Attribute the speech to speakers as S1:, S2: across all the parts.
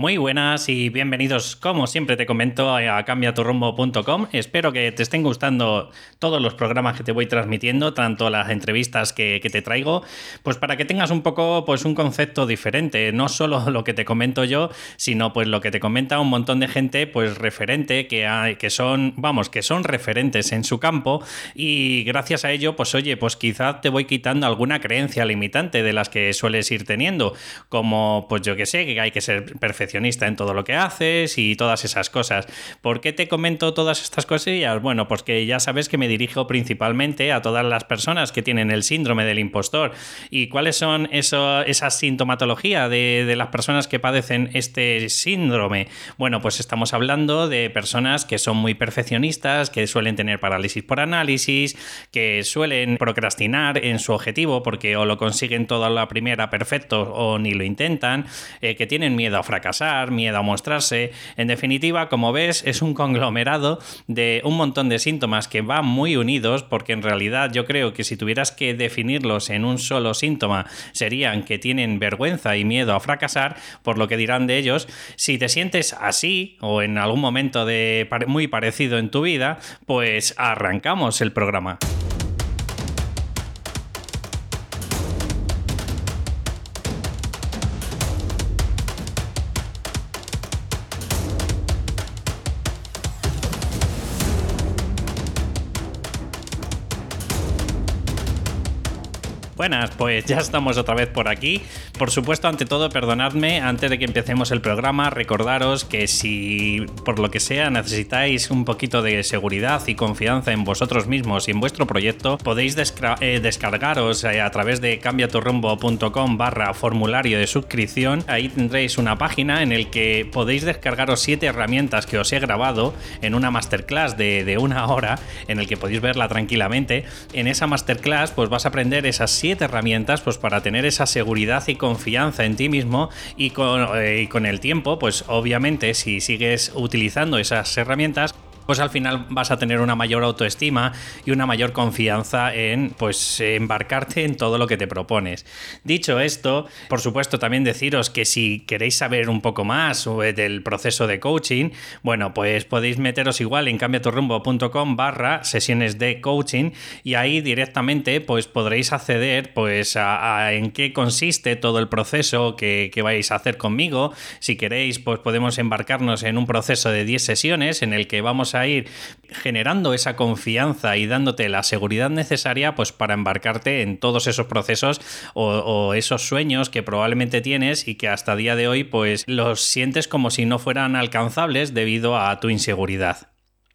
S1: Muy buenas y bienvenidos, como siempre te comento, a cambiaturrumbo.com. Espero que te estén gustando todos los programas que te voy transmitiendo, tanto las entrevistas que, te traigo, pues para que tengas un poco pues un concepto diferente, no solo lo que te comento yo, sino pues lo que te comenta un montón de gente pues referente, que, hay, que son, vamos, que son referentes en su campo. Y gracias a ello, pues oye, pues quizás te voy quitando alguna creencia limitante de las que sueles ir teniendo, como pues yo que sé, que hay que ser perfecto en todo lo que haces y todas esas cosas. ¿Por qué te comento todas estas cosillas? Bueno, pues que ya sabes que me dirijo principalmente a todas las personas que tienen el síndrome del impostor. ¿Y cuáles son eso, esa sintomatología de, de las personas que padecen este síndrome? Bueno, pues estamos hablando de personas que son muy perfeccionistas, que suelen tener parálisis por análisis, que suelen procrastinar en su objetivo porque o lo consiguen todo a la primera perfecto o ni lo intentan, eh, que tienen miedo a fracasar miedo a mostrarse. En definitiva, como ves, es un conglomerado de un montón de síntomas que van muy unidos porque en realidad yo creo que si tuvieras que definirlos en un solo síntoma serían que tienen vergüenza y miedo a fracasar, por lo que dirán de ellos. Si te sientes así o en algún momento de muy parecido en tu vida, pues arrancamos el programa. Buenas, pues ya estamos otra vez por aquí. Por supuesto, ante todo, perdonadme, antes de que empecemos el programa, recordaros que si por lo que sea necesitáis un poquito de seguridad y confianza en vosotros mismos y en vuestro proyecto, podéis eh, descargaros eh, a través de cambiaturrumbo.com barra formulario de suscripción. Ahí tendréis una página en el que podéis descargaros siete herramientas que os he grabado en una masterclass de, de una hora, en el que podéis verla tranquilamente. En esa masterclass, pues vas a aprender esas siete herramientas pues para tener esa seguridad y confianza en ti mismo y con, eh, y con el tiempo, pues obviamente si sigues utilizando esas herramientas, pues al final vas a tener una mayor autoestima y una mayor confianza en pues embarcarte en todo lo que te propones. Dicho esto, por supuesto también deciros que si queréis saber un poco más del proceso de coaching, bueno, pues podéis meteros igual en cambiaturrumbo.com barra sesiones de coaching y ahí directamente pues podréis acceder pues a, en qué consiste todo el proceso que, que vais a hacer conmigo. Si queréis pues podemos embarcarnos en un proceso de 10 sesiones en el que vamos a ir generando esa confianza y dándote la seguridad necesaria pues para embarcarte en todos esos procesos o, esos sueños que probablemente tienes y que hasta día de hoy pues los sientes como si no fueran alcanzables debido a tu inseguridad.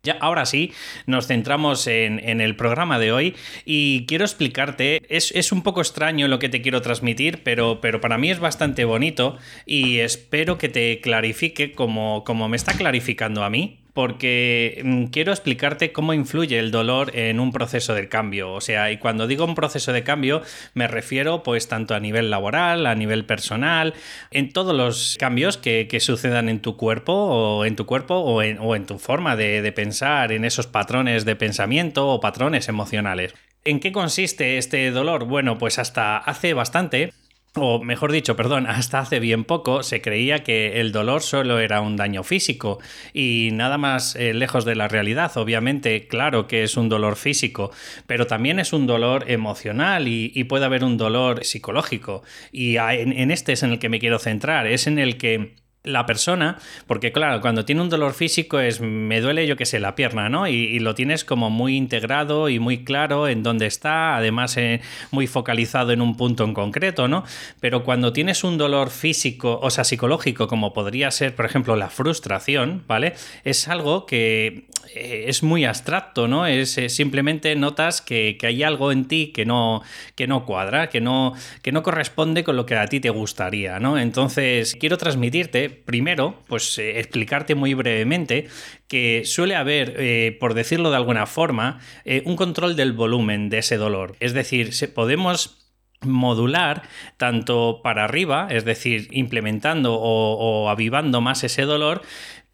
S1: Ya, ahora sí, nos centramos en, el programa de hoy y quiero explicarte, es, un poco extraño lo que te quiero transmitir, pero, pero, para mí es bastante bonito y espero que te clarifique como, como me está clarificando a mí, porque mm, quiero explicarte cómo influye el dolor en un proceso de cambio. O sea, y cuando digo un proceso de cambio, me refiero pues tanto a nivel laboral, a nivel personal, en todos los cambios que, sucedan en tu cuerpo o en tu cuerpo o en, tu forma de pensar, en esos patrones de pensamiento o patrones emocionales. ¿En qué consiste este dolor? Bueno, pues hasta hace bastante o mejor dicho, perdón, hasta hace bien poco se creía que el dolor solo era un daño físico y nada más eh, lejos de la realidad. Obviamente, claro que es un dolor físico, pero también es un dolor emocional y, puede haber un dolor psicológico. Y en este es en el que me quiero centrar, es en el que la persona, porque claro, cuando tiene un dolor físico es, me duele yo que sé, la pierna, ¿no? Y, lo tienes como muy integrado y muy claro en dónde está, además eh, muy focalizado en un punto en concreto, ¿no? Pero cuando tienes un dolor físico, o sea, psicológico, como podría ser, por ejemplo, la frustración, ¿vale? Es algo que es muy abstracto, ¿no? Es, simplemente notas que, hay algo en ti que no, que no cuadra, que no, que no corresponde con lo que a ti te gustaría, ¿no? Entonces, quiero transmitirte, primero, pues eh, explicarte muy brevemente que suele haber, eh, por decirlo de alguna forma, un control del volumen de ese dolor. Es decir, podemos modular tanto para arriba, es decir, implementando o, o, avivando más ese dolor,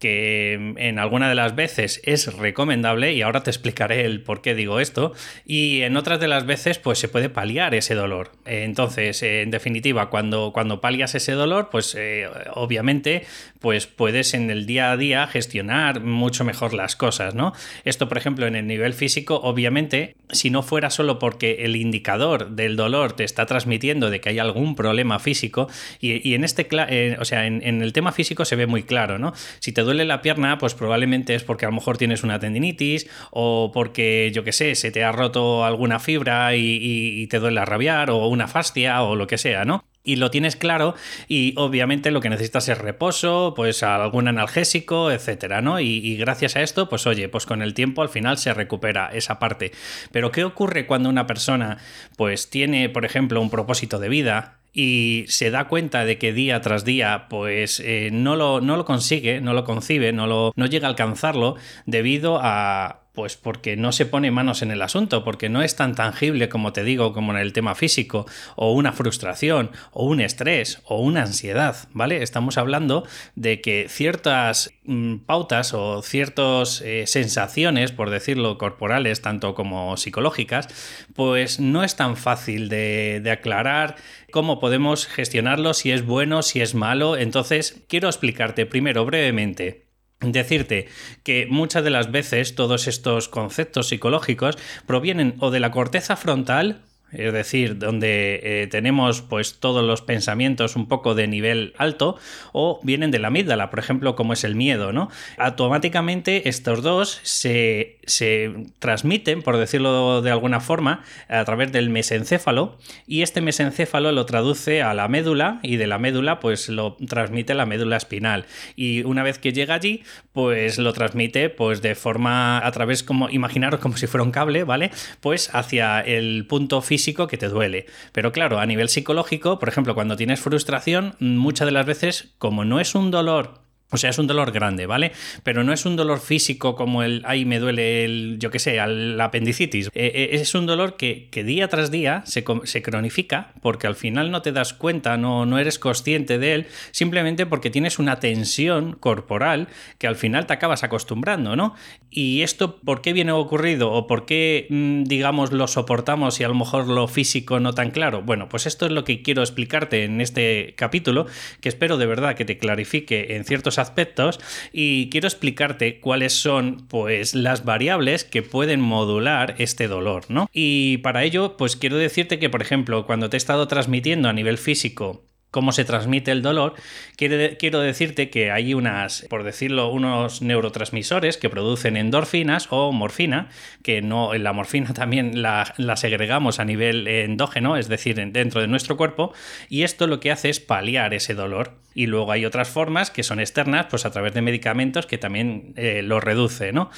S1: que en alguna de las veces es recomendable y ahora te explicaré el por qué digo esto y en otras de las veces pues se puede paliar ese dolor. Entonces en definitiva cuando, cuando palias ese dolor pues eh, obviamente pues puedes en el día a día gestionar mucho mejor las cosas no esto por ejemplo en el nivel físico obviamente si no fuera solo porque el indicador del dolor te está transmitiendo de que hay algún problema físico y, en este eh, o sea en, en, el tema físico se ve muy claro no si te duele la pierna, pues probablemente es porque a lo mejor tienes una tendinitis o porque, yo qué sé, se te ha roto alguna fibra y, te duele a rabiar o una fascia o lo que sea, ¿no? y lo tienes claro y obviamente lo que necesitas es reposo, pues algún analgésico, etcétera, ¿no? Y, y, gracias a esto, pues oye, pues con el tiempo al final se recupera esa parte. Pero ¿qué ocurre cuando una persona pues tiene, por ejemplo, un propósito de vida, y se da cuenta de que día tras día pues eh, no, lo, no, lo, consigue, no lo concibe, no, lo, no llega a alcanzarlo debido a, pues porque no se pone manos en el asunto, porque no es tan tangible como te digo, como en el tema físico, o una frustración, o un estrés, o una ansiedad, ¿vale? Estamos hablando de que ciertas mm, pautas o ciertas eh, sensaciones, por decirlo, corporales, tanto como psicológicas, pues no es tan fácil de, de aclarar cómo podemos gestionarlo, si es bueno, si es malo. Entonces, quiero explicarte primero brevemente decirte que muchas de las veces todos estos conceptos psicológicos provienen o de la corteza frontal es decir, donde eh, tenemos pues todos los pensamientos un poco de nivel alto, o vienen de la amígdala, por ejemplo, como es el miedo, ¿no? Automáticamente estos dos se, transmiten, por decirlo de alguna forma, a través del mesencéfalo, y este mesencéfalo lo traduce a la médula, y de la médula pues lo transmite la médula espinal. Y una vez que llega allí, pues lo transmite pues de forma a través como, imaginaros como si fuera un cable, ¿vale? Pues hacia el punto físico que te duele. Pero claro, a nivel psicológico, por ejemplo, cuando tienes frustración, muchas de las veces, como no es un dolor o sea, es un dolor grande, ¿vale? Pero no es un dolor físico como el, ay, me duele el, yo qué sé, la apendicitis. Eh, eh, es un dolor que, día tras día se, se, cronifica porque al final no te das cuenta, no, no eres consciente de él, simplemente porque tienes una tensión corporal que al final te acabas acostumbrando, ¿no? Y esto, ¿por qué viene ocurrido? ¿O por qué, mm, digamos, lo soportamos y a lo mejor lo físico no tan claro? Bueno, pues esto es lo que quiero explicarte en este capítulo, que espero de verdad que te clarifique en ciertos aspectos y quiero explicarte cuáles son pues las variables que pueden modular este dolor, ¿no? Y para ello pues quiero decirte que por ejemplo cuando te he estado transmitiendo a nivel físico cómo se transmite el dolor, quiero, decirte que hay unas, por decirlo, unos neurotransmisores que producen endorfinas o morfina, que no, la morfina también la, segregamos a nivel endógeno, es decir, dentro de nuestro cuerpo, y esto lo que hace es paliar ese dolor. Y luego hay otras formas que son externas, pues a través de medicamentos que también eh, lo reduce, ¿no?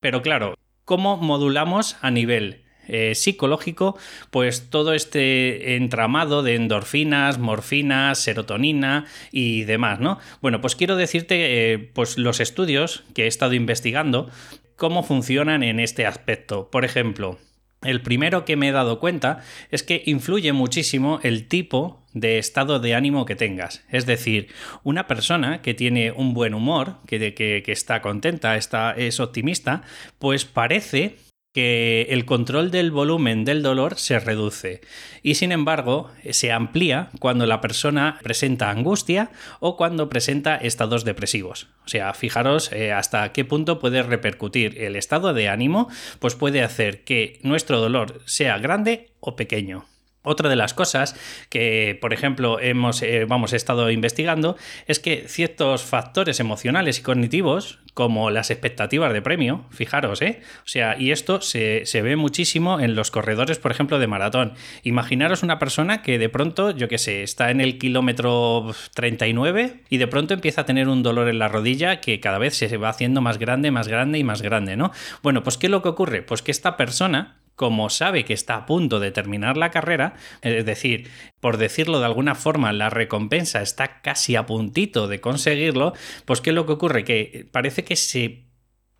S1: Pero claro, ¿cómo modulamos a nivel eh, psicológico, pues todo este entramado de endorfinas, morfinas, serotonina y demás, ¿no? Bueno, pues quiero decirte, eh, pues los estudios que he estado investigando, cómo funcionan en este aspecto. Por ejemplo, el primero que me he dado cuenta es que influye muchísimo el tipo de estado de ánimo que tengas. Es decir, una persona que tiene un buen humor, que, que, que está contenta, está, es optimista, pues parece que el control del volumen del dolor se reduce y sin embargo se amplía cuando la persona presenta angustia o cuando presenta estados depresivos. O sea, fijaros eh, hasta qué punto puede repercutir el estado de ánimo, pues puede hacer que nuestro dolor sea grande o pequeño. Otra de las cosas que, por ejemplo, hemos eh, vamos, estado investigando es que ciertos factores emocionales y cognitivos, como las expectativas de premio, fijaros, ¿eh? O sea, y esto se, se ve muchísimo en los corredores, por ejemplo, de maratón. Imaginaros una persona que de pronto, yo qué sé, está en el kilómetro 39 y de pronto empieza a tener un dolor en la rodilla que cada vez se va haciendo más grande, más grande y más grande, ¿no? Bueno, pues ¿qué es lo que ocurre? Pues que esta persona como sabe que está a punto de terminar la carrera, es decir, por decirlo de alguna forma, la recompensa está casi a puntito de conseguirlo, pues ¿qué es lo que ocurre? Que parece que se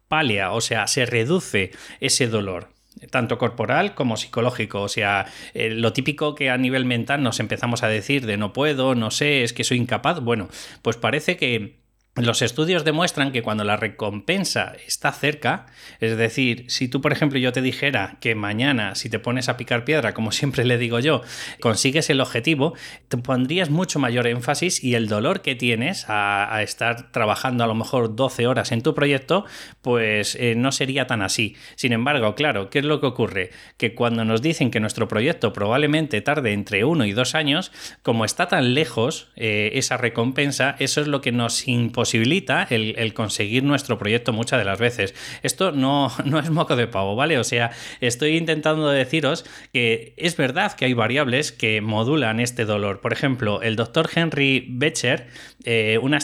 S1: palia, o sea, se reduce ese dolor. tanto corporal como psicológico. O sea, eh, lo típico que a nivel mental nos empezamos a decir de no puedo, no sé, es que soy incapaz. Bueno, pues parece que los estudios demuestran que cuando la recompensa está cerca, es decir, si tú, por ejemplo, yo te dijera que mañana, si te pones a picar piedra, como siempre le digo yo, consigues el objetivo, te pondrías mucho mayor énfasis y el dolor que tienes a, estar trabajando a lo mejor 12 horas en tu proyecto, pues eh, no sería tan así. Sin embargo, claro, ¿qué es lo que ocurre? Que cuando nos dicen que nuestro proyecto probablemente tarde entre uno y dos años, como está tan lejos eh, esa recompensa, eso es lo que nos impone posibilita el, conseguir nuestro proyecto muchas de las veces. Esto no, no es moco de pavo, ¿vale? O sea, estoy intentando deciros que es verdad que hay variables que modulan este dolor. Por ejemplo, el doctor Henry Becher, eh, un,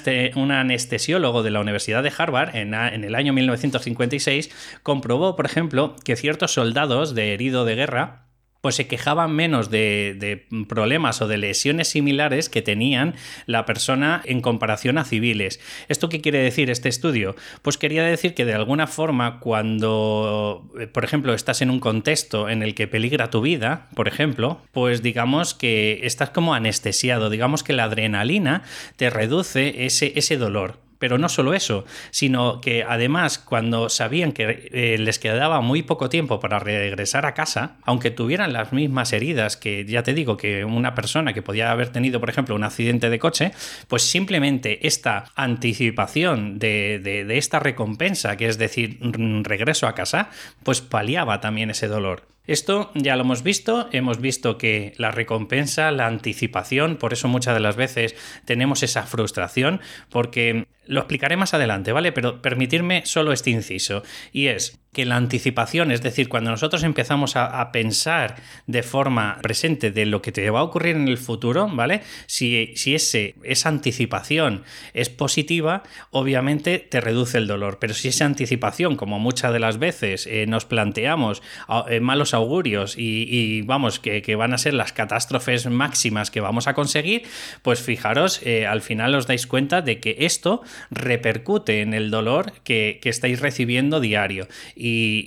S1: anestesiólogo de la Universidad de Harvard en, en el año 1956, comprobó, por ejemplo, que ciertos soldados de herido de guerra pues se quejaban menos de, problemas o de lesiones similares que tenían la persona en comparación a civiles. ¿Esto qué quiere decir este estudio? Pues quería decir que de alguna forma cuando, eh, por ejemplo, estás en un contexto en el que peligra tu vida, por ejemplo, pues digamos que estás como anestesiado, digamos que la adrenalina te reduce ese, ese dolor. Pero no solo eso, sino que además cuando sabían que eh, les quedaba muy poco tiempo para regresar a casa, aunque tuvieran las mismas heridas que ya te digo que una persona que podía haber tenido, por ejemplo, un accidente de coche, pues simplemente esta anticipación de, de esta recompensa, que es decir, regreso a casa, pues paliaba también ese dolor. Esto ya lo hemos visto, hemos visto que la recompensa, la anticipación, por eso muchas de las veces tenemos esa frustración, porque lo explicaré más adelante, ¿vale? Pero permitirme solo este inciso, y es que la anticipación, es decir, cuando nosotros empezamos a, pensar de forma presente de lo que te va a ocurrir en el futuro, ¿vale? Si, si ese, esa anticipación es positiva, obviamente te reduce el dolor, pero si esa anticipación, como muchas de las veces eh, nos planteamos eh, malos augurios y, vamos, que, van a ser las catástrofes máximas que vamos a conseguir, pues fijaros, eh, al final os dais cuenta de que esto repercute en el dolor que, que estáis recibiendo diario.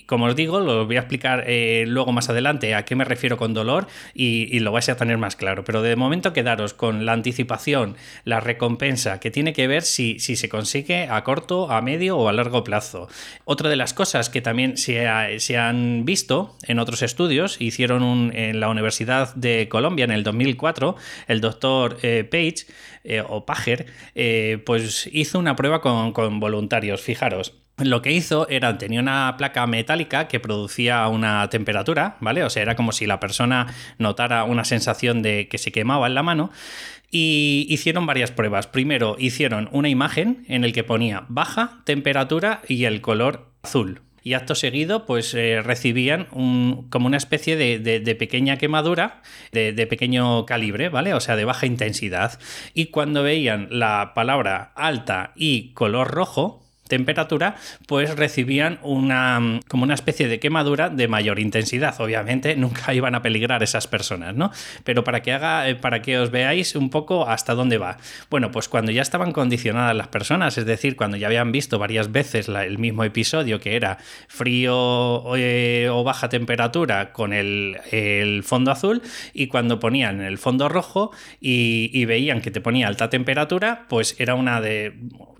S1: Como os digo, lo voy a explicar eh, luego más adelante a qué me refiero con dolor y, lo vais a tener más claro. Pero de momento quedaros con la anticipación, la recompensa, que tiene que ver si, se consigue a corto, a medio o a largo plazo. Otra de las cosas que también se, han visto en otros estudios, hicieron en la Universidad de Colombia en el 2004, el doctor eh, Page eh, o Pager, pues hizo una prueba con voluntarios. Fijaros lo que hizo era, tenía una placa metálica que producía una temperatura, ¿vale? O sea, era como si la persona notara una sensación de que se quemaba en la mano. Y hicieron varias pruebas. Primero hicieron una imagen en el que ponía baja temperatura y el color azul. Y acto seguido, pues eh, recibían como una especie de, pequeña quemadura de, de, pequeño calibre, ¿vale? O sea, de baja intensidad. Y cuando veían la palabra alta y color rojo, temperatura, pues recibían una, como una especie de quemadura de mayor intensidad. Obviamente nunca iban a peligrar esas personas, ¿no? Pero para que haga, eh, para que os veáis un poco hasta dónde va. Bueno, pues cuando ya estaban condicionadas las personas, es decir, cuando ya habían visto varias veces el mismo episodio que era frío eh, o baja temperatura con el, fondo azul y cuando ponían el fondo rojo y veían que te ponía alta temperatura, pues era una de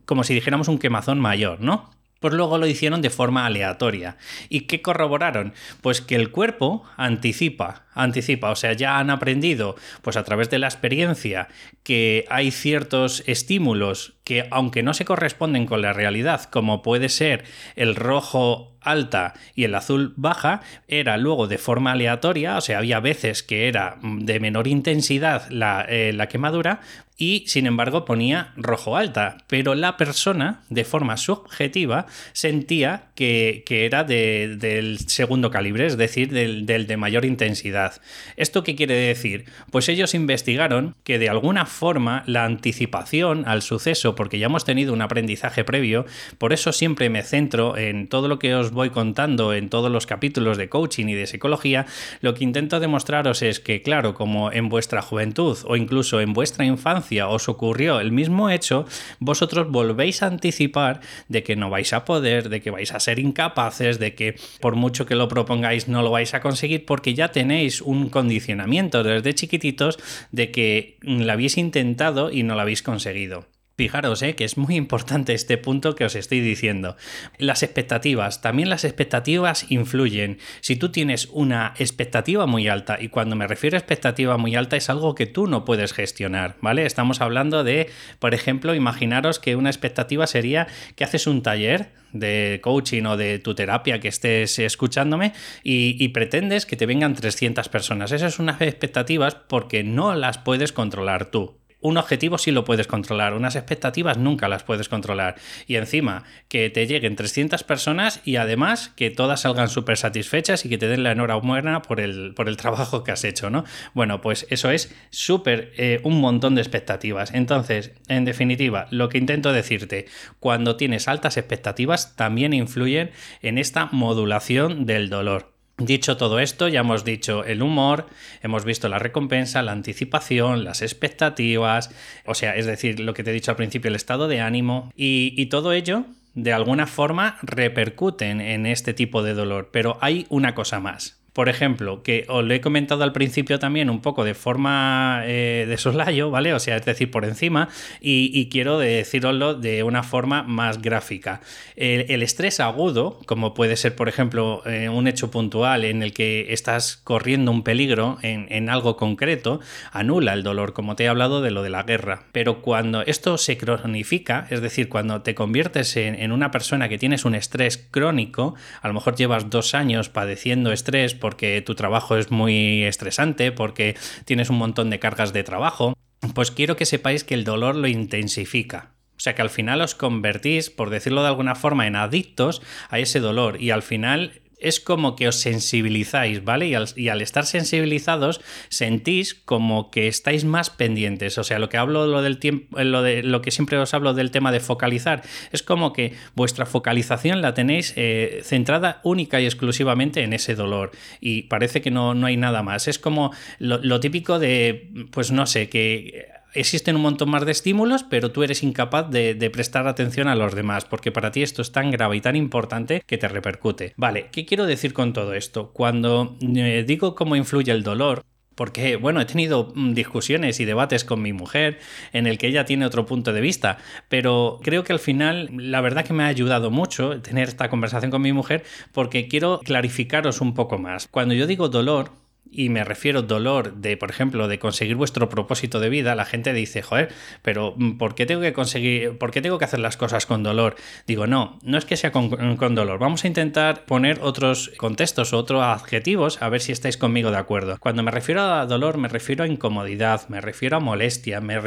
S1: como si dijéramos un quemazón mayor, ¿no? Pues luego lo hicieron de forma aleatoria. ¿Y qué corroboraron? Pues que el cuerpo anticipa, anticipa, o sea, ya han aprendido, pues a través de la experiencia, que hay ciertos estímulos que, aunque no se corresponden con la realidad, como puede ser el rojo alta y el azul baja, era luego de forma aleatoria, o sea, había veces que era de menor intensidad la, eh, la quemadura, y sin embargo ponía rojo alta, pero la persona de forma subjetiva sentía que, era del segundo calibre, es decir, del, de mayor intensidad. ¿Esto qué quiere decir? Pues ellos investigaron que de alguna forma la anticipación al suceso porque ya hemos tenido un aprendizaje previo, por eso siempre me centro en todo lo que os voy contando en todos los capítulos de coaching y de psicología, lo que intento demostraros es que, claro, como en vuestra juventud o incluso en vuestra infancia os ocurrió el mismo hecho, vosotros volvéis a anticipar de que no vais a poder, de que vais a ser incapaces, de que por mucho que lo propongáis no lo vais a conseguir porque ya tenéis un condicionamiento desde chiquititos de que lo habéis intentado y no lo habéis conseguido. Fijaros, eh, que es muy importante este punto que os estoy diciendo. Las expectativas, también las expectativas influyen. Si tú tienes una expectativa muy alta, y cuando me refiero a expectativa muy alta es algo que tú no puedes gestionar, ¿vale? Estamos hablando de, por ejemplo, imaginaros que una expectativa sería que haces un taller de coaching o de tu terapia que estés escuchándome y, y, pretendes que te vengan 300 personas. Esas son unas expectativas porque no las puedes controlar tú un objetivo sí lo puedes controlar, unas expectativas nunca las puedes controlar. Y encima, que te lleguen 300 personas y además que todas salgan súper satisfechas y que te den la enhorabuena por el, por el trabajo que has hecho, ¿no? Bueno, pues eso es súper eh, un montón de expectativas. Entonces, en definitiva, lo que intento decirte, cuando tienes altas expectativas, también influyen en esta modulación del dolor. Dicho todo esto, ya hemos dicho el humor, hemos visto la recompensa, la anticipación, las expectativas, o sea, es decir, lo que te he dicho al principio, el estado de ánimo y, todo ello de alguna forma repercuten en este tipo de dolor. Pero hay una cosa más por ejemplo, que os lo he comentado al principio también un poco de forma eh, de soslayo, ¿vale? O sea, es decir, por encima, y, quiero deciroslo de una forma más gráfica. El, estrés agudo, como puede ser, por ejemplo, eh, un hecho puntual en el que estás corriendo un peligro en, algo concreto, anula el dolor, como te he hablado de lo de la guerra. Pero cuando esto se cronifica, es decir, cuando te conviertes en, en una persona que tienes un estrés crónico, a lo mejor llevas dos años padeciendo estrés, porque tu trabajo es muy estresante, porque tienes un montón de cargas de trabajo, pues quiero que sepáis que el dolor lo intensifica. O sea que al final os convertís, por decirlo de alguna forma, en adictos a ese dolor y al final es como que os sensibilizáis, ¿vale? Y al, estar sensibilizados sentís como que estáis más pendientes. O sea, lo que hablo lo del tiempo, lo de lo que siempre os hablo del tema de focalizar, es como que vuestra focalización la tenéis eh, centrada única y exclusivamente en ese dolor. Y parece que no, no hay nada más. Es como lo típico de, pues no sé, que existen un montón más de estímulos, pero tú eres incapaz de, prestar atención a los demás, porque para ti esto es tan grave y tan importante que te repercute. Vale, ¿qué quiero decir con todo esto? Cuando eh, digo cómo influye el dolor, porque, bueno, he tenido mm, discusiones y debates con mi mujer en el que ella tiene otro punto de vista, pero creo que al final la verdad que me ha ayudado mucho tener esta conversación con mi mujer porque quiero clarificaros un poco más. Cuando yo digo dolor, y me refiero dolor de, por ejemplo, de conseguir vuestro propósito de vida, la gente dice, joder, pero mm, ¿por qué tengo que conseguir, tengo que hacer las cosas con dolor? Digo, no, no es que sea con, dolor. Vamos a intentar poner otros contextos, otros adjetivos, a ver si estáis conmigo de acuerdo. Cuando me refiero a dolor, me refiero a incomodidad, me refiero a molestia, me,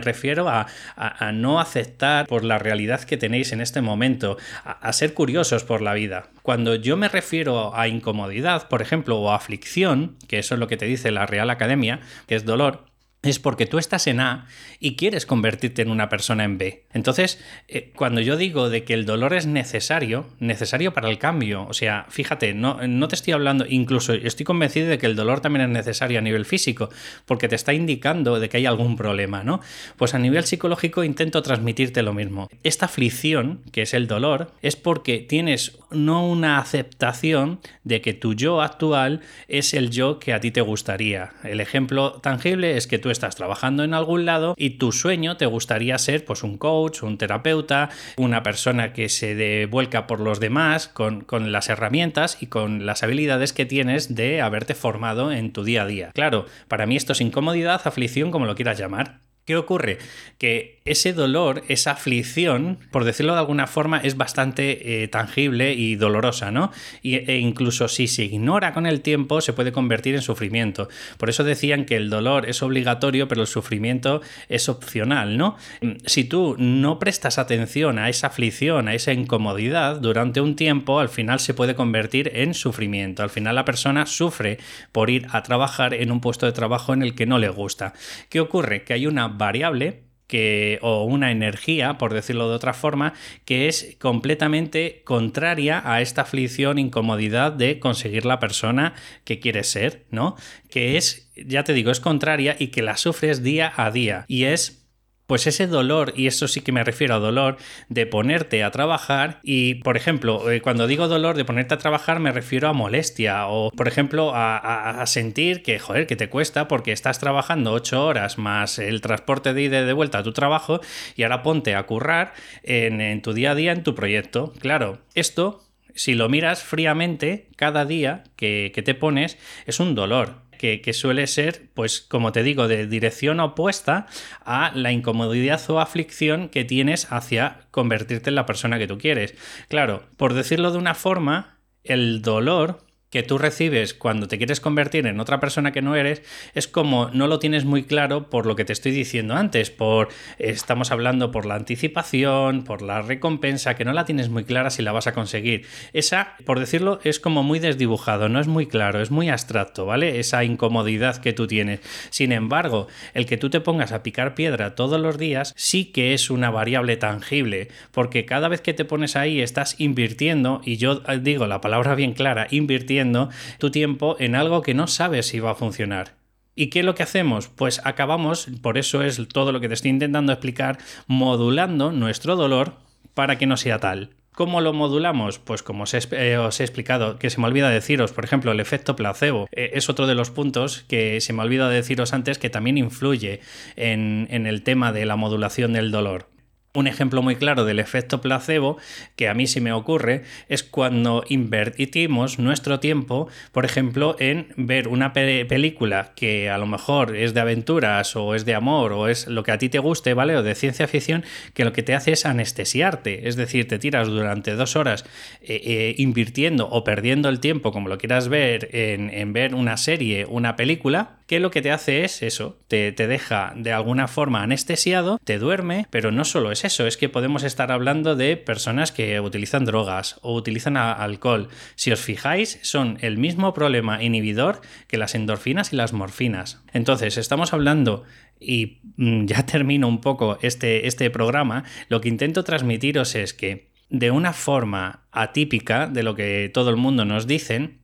S1: refiero a, no aceptar por la realidad que tenéis en este momento, a ser curiosos por la vida. Cuando yo me refiero a incomodidad, por ejemplo, o a aflicción, que eso es lo que te dice la Real Academia, que es dolor, es porque tú estás en A y quieres convertirte en una persona en B. Entonces, eh, cuando yo digo de que el dolor es necesario, necesario para el cambio, o sea, fíjate, no, no te estoy hablando, incluso estoy convencido de que el dolor también es necesario a nivel físico, porque te está indicando de que hay algún problema, ¿no? Pues a nivel psicológico intento transmitirte lo mismo. Esta aflicción, que es el dolor, es porque tienes no una aceptación de que tu yo actual es el yo que a ti te gustaría. El ejemplo tangible es que tú estás trabajando en algún lado y tu sueño te gustaría ser pues un coach, un terapeuta, una persona que se devuelca por los demás con, con las herramientas y con las habilidades que tienes de haberte formado en tu día a día. Claro, para mí esto es incomodidad, aflicción, como lo quieras llamar. ¿Qué ocurre? Que ese dolor, esa aflicción, por decirlo de alguna forma, es bastante eh, tangible y dolorosa, ¿no? e incluso si se ignora con el tiempo, se puede convertir en sufrimiento. Por eso decían que el dolor es obligatorio, pero el sufrimiento es opcional, ¿no? Si tú no prestas atención a esa aflicción, a esa incomodidad, durante un tiempo, al final se puede convertir en sufrimiento. Al final la persona sufre por ir a trabajar en un puesto de trabajo en el que no le gusta. ¿Qué ocurre? Que hay una variable que, o una energía, por decirlo de otra forma, que es completamente contraria a esta aflicción, incomodidad de conseguir la persona que quieres ser, ¿no? Que es, ya te digo, es contraria y que la sufres día a día. Y es pues ese dolor, y eso sí que me refiero a dolor, de ponerte a trabajar y, por ejemplo, eh, cuando digo dolor de ponerte a trabajar me refiero a molestia o, por ejemplo, a, sentir que, joder, que te cuesta porque estás trabajando ocho horas más el transporte de ida y de vuelta a tu trabajo y ahora ponte a currar en, tu día a día en tu proyecto. Claro, esto si lo miras fríamente, cada día que, que, te pones es un dolor que, suele ser, pues como te digo, de dirección opuesta a la incomodidad o aflicción que tienes hacia convertirte en la persona que tú quieres. Claro, por decirlo de una forma, el dolor que tú recibes cuando te quieres convertir en otra persona que no eres es como no lo tienes muy claro por lo que te estoy diciendo antes, por estamos hablando por la anticipación, por la recompensa, que no la tienes muy clara si la vas a conseguir. Esa, por decirlo, es como muy desdibujado, no es muy claro, es muy abstracto, ¿vale? Esa incomodidad que tú tienes. Sin embargo, el que tú te pongas a picar piedra todos los días sí que es una variable tangible, porque cada vez que te pones ahí estás invirtiendo, y yo digo la palabra bien clara, invirtiendo tu tiempo en algo que no sabes si va a funcionar. ¿Y qué es lo que hacemos? Pues acabamos, por eso es todo lo que te estoy intentando explicar, modulando nuestro dolor para que no sea tal. ¿Cómo lo modulamos? Pues como os he, eh, explicado, que se me olvida deciros, por ejemplo, el efecto placebo eh, es otro de los puntos que se me olvida deciros antes que también influye en el tema de la modulación del dolor. Un ejemplo muy claro del efecto placebo que a mí sí me ocurre es cuando invertimos nuestro tiempo, por ejemplo, en ver una película que a lo mejor es de aventuras o es de amor o es lo que a ti te guste, ¿vale? O de ciencia ficción, que lo que te hace es anestesiarte, es decir, te tiras durante dos horas eh, eh, invirtiendo o perdiendo el tiempo, como lo quieras ver, en, ver una serie, una película, que lo que te hace es eso, te, te deja de alguna forma anestesiado, te duerme, pero no solo es eso, es que podemos estar hablando de personas que utilizan drogas o utilizan alcohol. Si os fijáis, son el mismo problema inhibidor que las endorfinas y las morfinas. Entonces, estamos hablando y mm, ya termino un poco este, este programa, lo que intento transmitiros es que de una forma atípica de lo que todo el mundo nos dicen,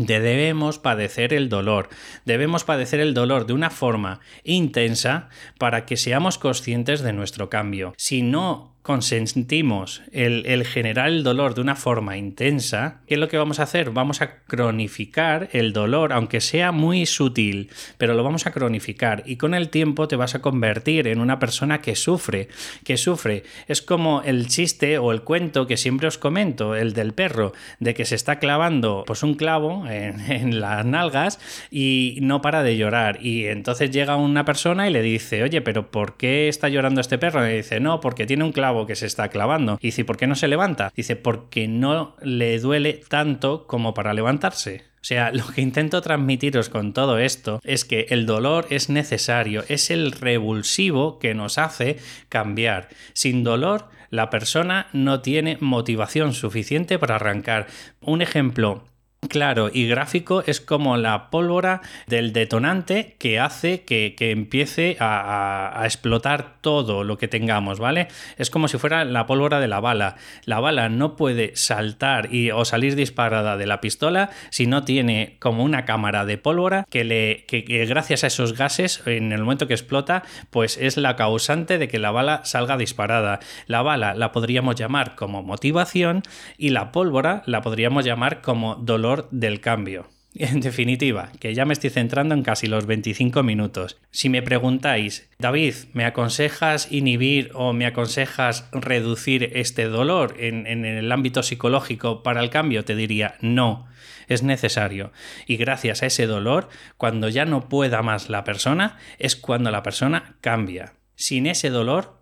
S1: Debemos padecer el dolor, debemos padecer el dolor de una forma intensa para que seamos conscientes de nuestro cambio. Si no consentimos el, generar el dolor de una forma intensa, ¿qué es lo que vamos a hacer? Vamos a cronificar el dolor, aunque sea muy sutil, pero lo vamos a cronificar y con el tiempo te vas a convertir en una persona que sufre, que sufre. Es como el chiste o el cuento que siempre os comento, el del perro, de que se está clavando pues un clavo en las nalgas y no para de llorar. Y entonces llega una persona y le dice, oye, pero ¿por qué está llorando este perro? Y dice, no, porque tiene un clavo que se está clavando. Y dice, ¿por qué no se levanta? Dice, porque no le duele tanto como para levantarse. O sea, lo que intento transmitiros con todo esto es que el dolor es necesario, es el revulsivo que nos hace cambiar. Sin dolor, la persona no tiene motivación suficiente para arrancar. Un ejemplo claro y gráfico es como la pólvora del detonante que hace que, empiece a, explotar todo lo que tengamos, ¿vale? Es como si fuera la pólvora de la bala. La bala no puede saltar y, o salir disparada de la pistola si no tiene como una cámara de pólvora que, le, que, que gracias a esos gases, en el momento que explota, pues es la causante de que la bala salga disparada. La bala la podríamos llamar como motivación y la pólvora la podríamos llamar como dolor del cambio. En definitiva, que ya me estoy centrando en casi los 25 minutos. Si me preguntáis, David, ¿me aconsejas inhibir o me aconsejas reducir este dolor en, en, el ámbito psicológico para el cambio? Te diría, no, es necesario. Y gracias a ese dolor, cuando ya no pueda más la persona, es cuando la persona cambia. Sin ese dolor,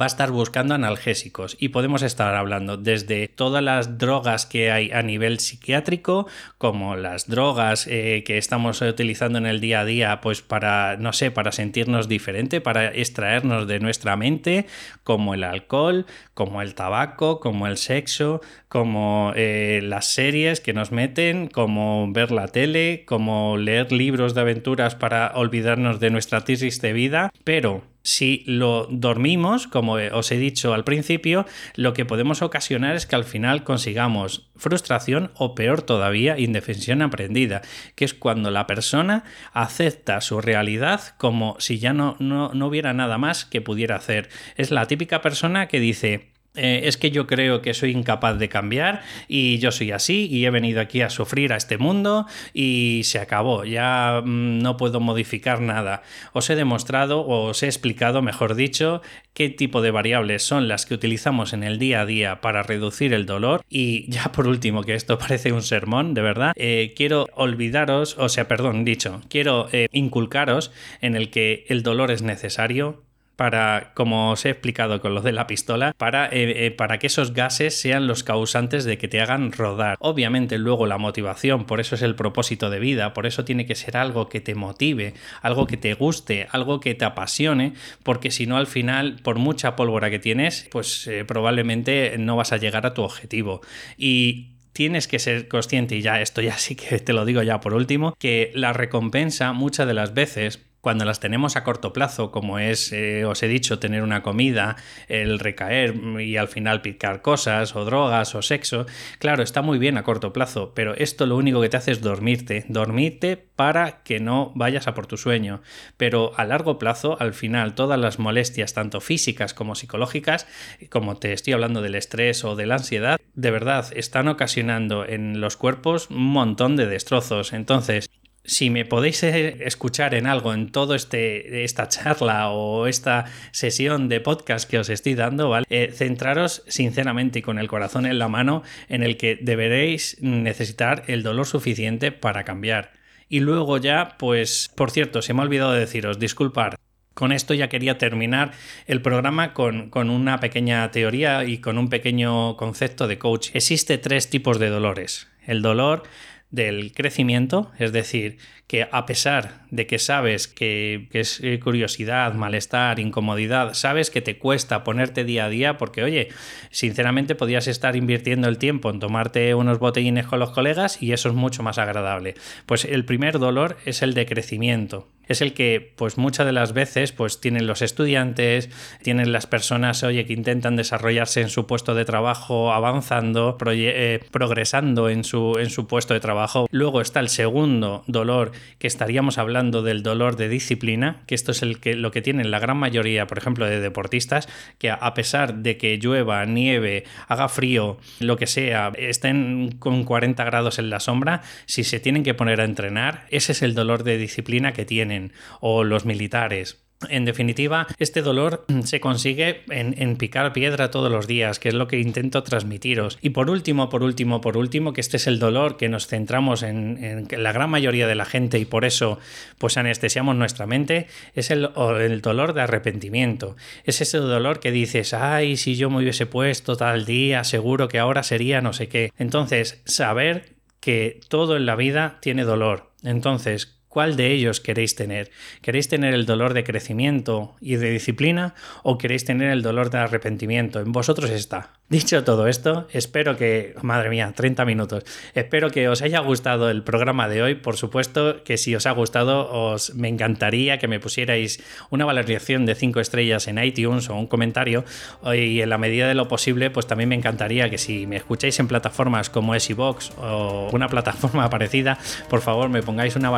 S1: va a estar buscando analgésicos y podemos estar hablando desde todas las drogas que hay a nivel psiquiátrico como las drogas eh, que estamos utilizando en el día a día pues para no sé para sentirnos diferente para extraernos de nuestra mente como el alcohol como el tabaco como el sexo como eh, las series que nos meten como ver la tele como leer libros de aventuras para olvidarnos de nuestra crisis de vida. Pero si lo dormimos, como os he dicho al principio, lo que podemos ocasionar es que al final consigamos frustración o peor todavía, indefensión aprendida, que es cuando la persona acepta su realidad como si ya no, no, no hubiera nada más que pudiera hacer. Es la típica persona que dice, eh, es que yo creo que soy incapaz de cambiar y yo soy así y he venido aquí a sufrir a este mundo y se acabó, ya mm, no puedo modificar nada. Os he demostrado o os he explicado, mejor dicho, qué tipo de variables son las que utilizamos en el día a día para reducir el dolor y ya por último, que esto parece un sermón, de verdad, eh, quiero olvidaros, o sea, perdón, dicho, quiero eh, inculcaros en el que el dolor es necesario, para, como os he explicado con lo de la pistola, para, eh, eh, para que esos gases sean los causantes de que te hagan rodar. Obviamente luego la motivación, por eso es el propósito de vida, por eso tiene que ser algo que te motive, algo que te guste, algo que te apasione, porque si no al final, por mucha pólvora que tienes, pues eh, probablemente no vas a llegar a tu objetivo. Y tienes que ser consciente, y ya esto ya sí que te lo digo ya por último, que la recompensa muchas de las veces cuando las tenemos a corto plazo, como es, eh, os he dicho, tener una comida, el recaer y al final picar cosas o drogas o sexo, claro, está muy bien a corto plazo, pero esto lo único que te hace es dormirte, dormirte para que no vayas a por tu sueño. Pero a largo plazo, al final, todas las molestias, tanto físicas como psicológicas, como te estoy hablando del estrés o de la ansiedad, de verdad están ocasionando en los cuerpos un montón de destrozos. Entonces, si me podéis eh, escuchar en algo en todo este esta charla o esta sesión de podcast que os estoy dando, ¿vale? Eh, centraros sinceramente y con el corazón en la mano en el que deberéis necesitar el dolor suficiente para cambiar. Y luego ya, pues, por cierto, se me ha olvidado de deciros, disculpar. Con esto ya quería terminar el programa con, con una pequeña teoría y con un pequeño concepto de coach. Existe tres tipos de dolores. El dolor del crecimiento, es decir, que a pesar de que sabes que, es eh, curiosidad, malestar, incomodidad, sabes que te cuesta ponerte día a día porque, oye, sinceramente podías estar invirtiendo el tiempo en tomarte unos botellines con los colegas y eso es mucho más agradable. Pues el primer dolor es el de crecimiento, es el que pues muchas de las veces pues tienen los estudiantes, tienen las personas oye que intentan desarrollarse en su puesto de trabajo, avanzando, eh, progresando en su, en su puesto de trabajo. Luego está el segundo dolor que estaríamos hablando del dolor de disciplina, que esto es el que, lo que tienen la gran mayoría, por ejemplo, de deportistas, que a pesar de que llueva, nieve, haga frío, lo que sea, estén con 40 grados en la sombra, si se tienen que poner a entrenar, ese es el dolor de disciplina que tienen o los militares. En definitiva, este dolor se consigue en, picar piedra todos los días, que es lo que intento transmitiros. Y por último, por último, por último, que este es el dolor que nos centramos en, la gran mayoría de la gente y por eso pues anestesiamos nuestra mente, es el, el, dolor de arrepentimiento. Es ese dolor que dices, ay, si yo me hubiese puesto tal día, seguro que ahora sería no sé qué. Entonces, saber que todo en la vida tiene dolor. Entonces, ¿Cuál de ellos queréis tener? ¿Queréis tener el dolor de crecimiento y de disciplina o queréis tener el dolor de arrepentimiento? En vosotros está. Dicho todo esto, espero que, madre mía, 30 minutos. Espero que os haya gustado el programa de hoy. Por supuesto que si os ha gustado, os me encantaría que me pusierais una valoración de 5 estrellas en iTunes o un comentario. Y en la medida de lo posible, pues también me encantaría que si me escucháis en plataformas como Esivox o una plataforma parecida, por favor me pongáis una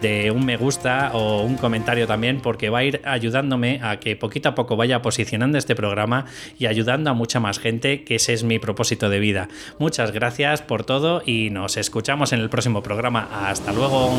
S1: de un me gusta o un comentario también, porque va a ir ayudándome a que poquito a poco vaya posicionando este programa y ayudando a mucha más gente, que ese es mi propósito de vida. Muchas gracias por todo y nos escuchamos en el próximo programa. Hasta luego.